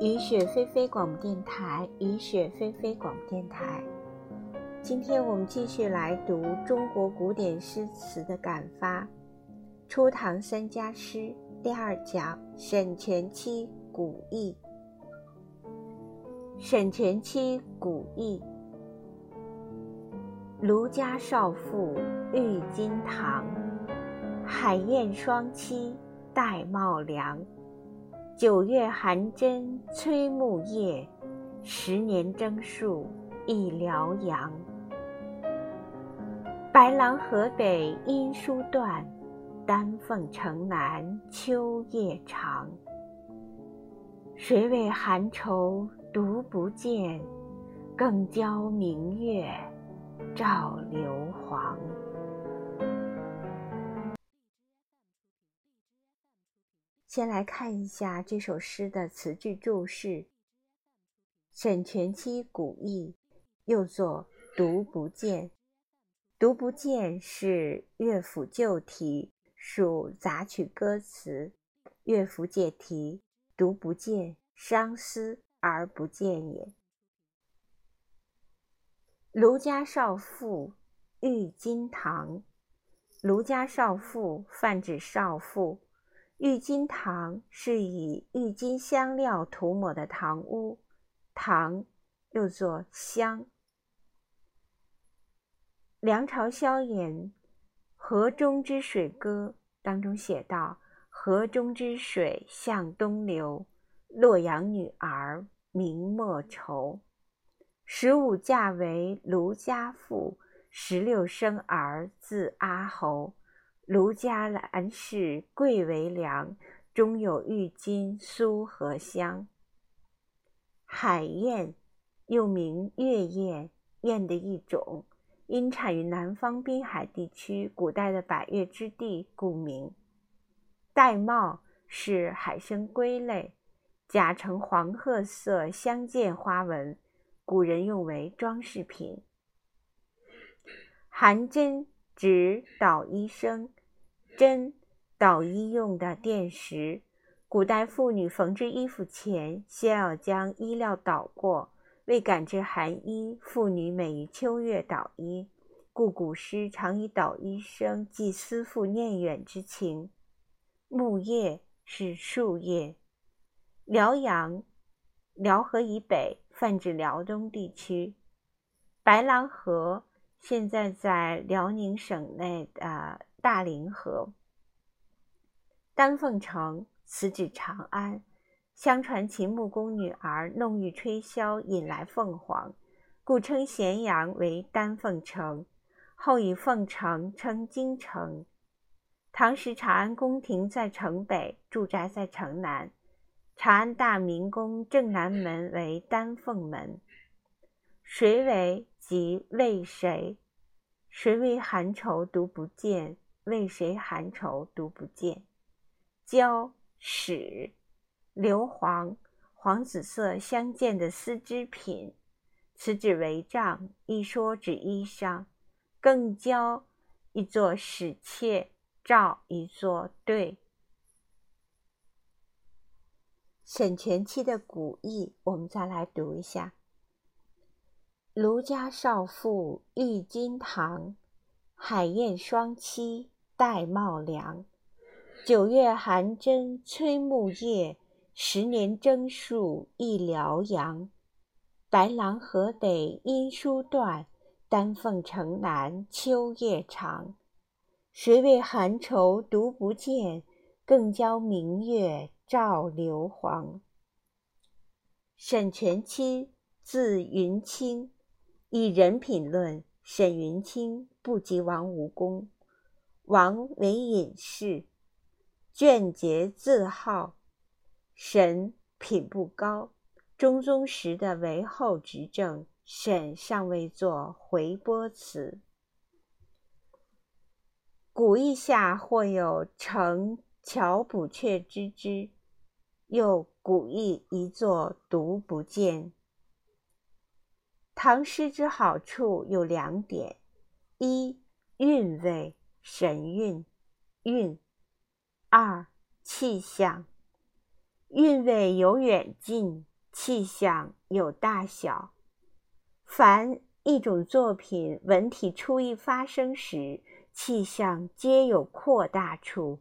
雨雪霏霏广播电台，雨雪霏霏广播电台。今天我们继续来读中国古典诗词的感发，《初唐三家诗》第二讲《沈佺期古意》。沈佺期古意，卢家少妇郁金堂，海燕双栖玳瑁梁。九月寒针催木叶，十年征戍一辽阳。白狼河北音书断，丹凤城南秋夜长。谁为寒愁独不见？更教明月照流黄。先来看一下这首诗的词句注释。沈佺期古意，又作独不见。独不见是乐府旧题，属杂曲歌词。乐府解题，独不见，伤思而不见也。卢家少妇郁金堂，卢家少妇泛指少妇。郁金堂是以郁金香料涂抹的堂屋，堂又作香。梁朝萧衍《河中之水歌》当中写道：“河中之水向东流，洛阳女儿名莫愁。十五嫁为卢家妇，十六生儿字阿侯。”卢家兰氏贵为良，中有郁金苏和香。海燕又名月燕，燕的一种，因产于南方滨海地区，古代的百越之地，故名。玳瑁是海参龟类，甲呈黄褐色相间花纹，古人用为装饰品。寒针指捣衣声。针，捣衣用的垫石。古代妇女缝制衣服前，先要将衣料捣过。为感知寒衣，妇女每于秋月捣衣，故古诗常以捣衣声寄思妇念远之情。木叶是树叶。辽阳，辽河以北，泛指辽东地区。白狼河现在在辽宁省内的。大凌河，丹凤城，此指长安。相传秦穆公女儿弄玉吹箫，引来凤凰，故称咸阳为丹凤城。后以凤城称京城。唐时长安宫廷在城北，住宅在城南。长安大明宫正南门为丹凤门。谁为即为谁？谁为寒愁独不见？为谁寒愁独不见？胶史硫磺黄紫色相间的丝织品，此指帷帐，一说指衣裳。更胶一作使妾，照一作对。沈佺期的古意，我们再来读一下：卢家少妇郁金堂，海燕双栖。玳瑁梁，九月寒针催木叶，十年征戍一辽阳。白狼河北音书断，丹凤城南秋夜长。谁为寒愁独不见？更教明月照流黄。沈泉期，字云卿，以人品论，沈云卿不及王无功。王为隐士，卷节自好，沈品不高。中宗时的韦后执政，沈尚未作回拨词。古意下或有乘乔补阙之之，又古意一作独不见。唐诗之好处有两点：一韵味。神韵，韵；二气象，韵味有远近，气象有大小。凡一种作品文体初一发生时，气象皆有扩大处。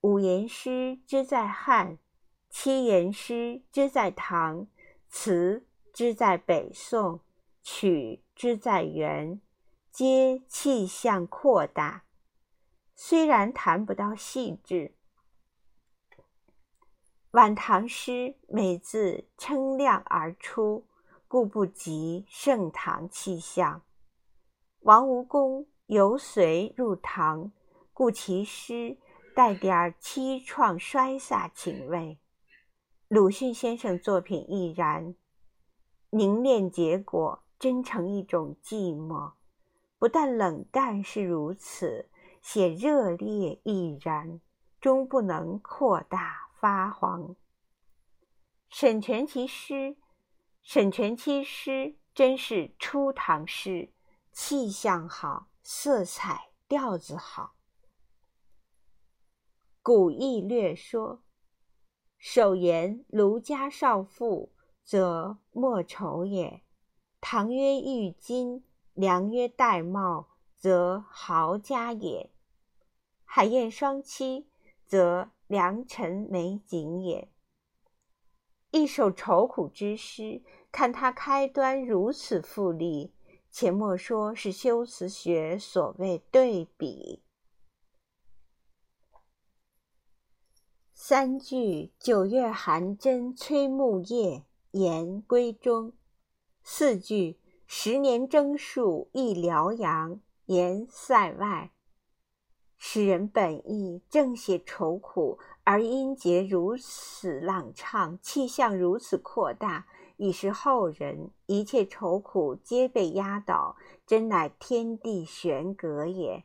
五言诗之在汉，七言诗之在唐，词之在北宋，曲之在元，皆气象扩大。虽然谈不到细致。晚唐诗每字称量而出，故不及盛唐气象。王吴公游隋入唐，故其诗带点凄怆衰飒情味。鲁迅先生作品亦然，凝练结果，真成一种寂寞。不但冷淡是如此，写热烈亦然，终不能扩大。发黄。沈佺期诗，沈佺期诗真是初唐诗，气象好，色彩调子好。古意略说：首言卢家少妇，则莫愁也；唐曰玉金，梁曰玳瑁，则豪家也；海晏双栖，则良辰美景也。一首愁苦之诗，看它开端如此富丽，且莫说是修辞学所谓对比。三句：九月寒针催木叶，言闺中；四句：十年征戍忆辽阳，言塞外。诗人本意正写愁苦，而音节如此朗畅，气象如此扩大，已是后人一切愁苦皆被压倒，真乃天地悬隔也。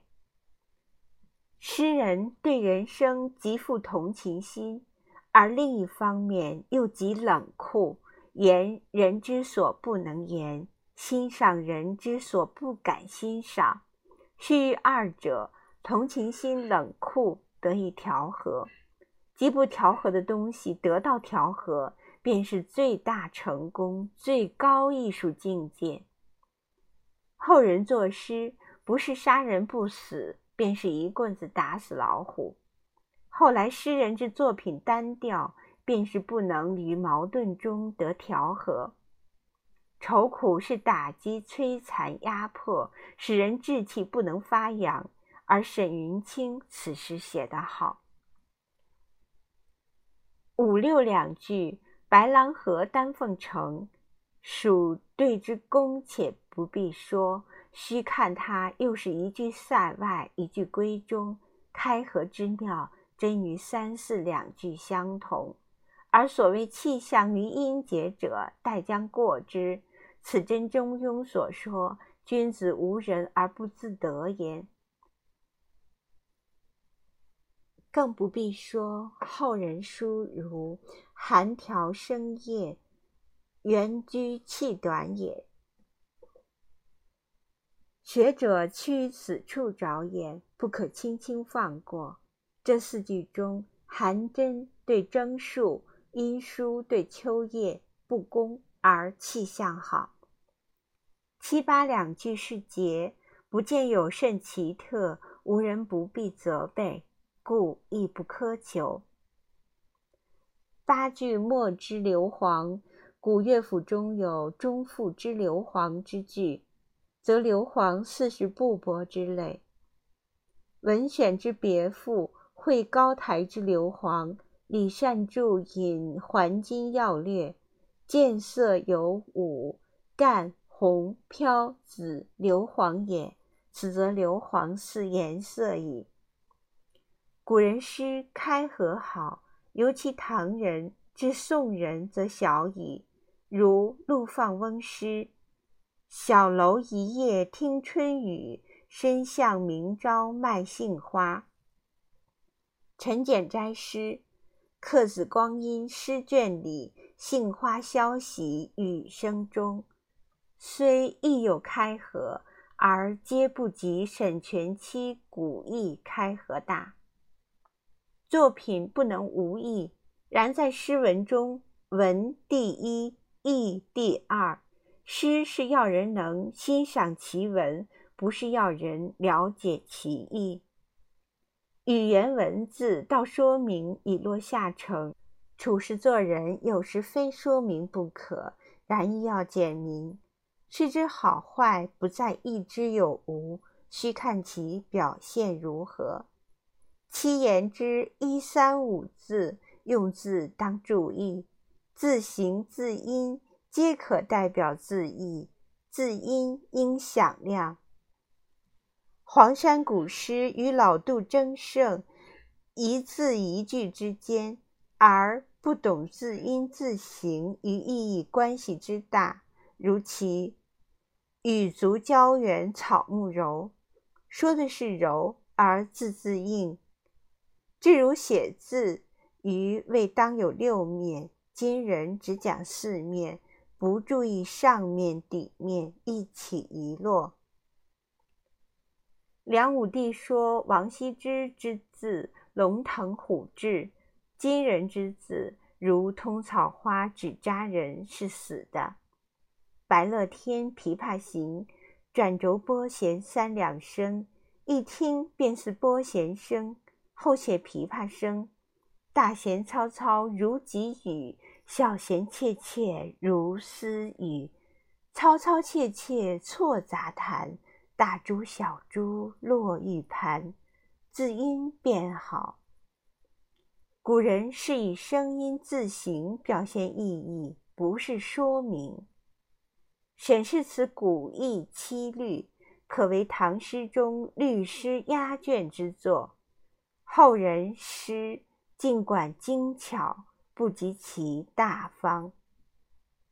诗人对人生极富同情心，而另一方面又极冷酷，言人之所不能言，欣赏人之所不敢欣赏，须二者。同情心冷酷得以调和，极不调和的东西得到调和，便是最大成功、最高艺术境界。后人作诗，不是杀人不死，便是一棍子打死老虎。后来诗人之作品单调，便是不能于矛盾中得调和。愁苦是打击、摧残、压迫，使人志气不能发扬。而沈云清此诗写得好，五六两句“白狼河丹凤城”，属对之工，且不必说。须看它又是一句塞外，一句闺中，开合之妙，真与三四两句相同。而所谓气象于音节者，待将过之。此真中庸所说“君子无人而不自得焉”。更不必说后人书如“寒条生叶，圆居气短也”。学者屈此处着眼，不可轻轻放过。这四句中，寒针对征戍，因书对秋叶，不公而气象好。七八两句是节，不见有甚奇特，无人不必责备。故亦不苛求。八句末之硫磺，古乐府中有中赋之硫磺之句，则硫磺似是布帛之类。文选之别赋，会高台之硫磺，李善注引还金要略，见色有五：干、红、飘、紫，硫磺也。此则硫磺似颜色矣。古人诗开合好，尤其唐人至宋人则小矣。如陆放翁诗：“小楼一夜听春雨，深巷明朝卖杏花。”陈简斋诗《客子光阴》诗卷里：“杏花消息雨声中。”虽亦有开合，而皆不及沈佺期古意开合大。作品不能无意，然在诗文中，文第一，意第二。诗是要人能欣赏其文，不是要人了解其意。语言文字到说明已落下乘，处事做人有时非说明不可，然亦要简明。事之好坏，不在意之有无，须看其表现如何。七言之一三五字，用字当注意，字形字音皆可代表字意，字音应响亮。黄山古诗与老杜争胜，一字一句之间，而不懂字音字形与意义关系之大，如其。雨足胶原草木柔，说的是柔，而字字硬。至如写字，余未当有六面，今人只讲四面，不注意上面底面一起一落。梁武帝说王羲之之字龙腾虎志，今人之字如通草花纸扎人，是死的。白乐天《琵琶行》，转轴拨弦三两声，一听便是拨弦声。后写琵琶声，大弦嘈嘈如急雨，小弦切切如私语。嘈嘈切切错杂弹，大珠小珠落玉盘，字音便好。古人是以声音字形表现意义，不是说明。沈氏此古意七律，可为唐诗中律诗压卷之作。后人诗尽管精巧，不及其大方。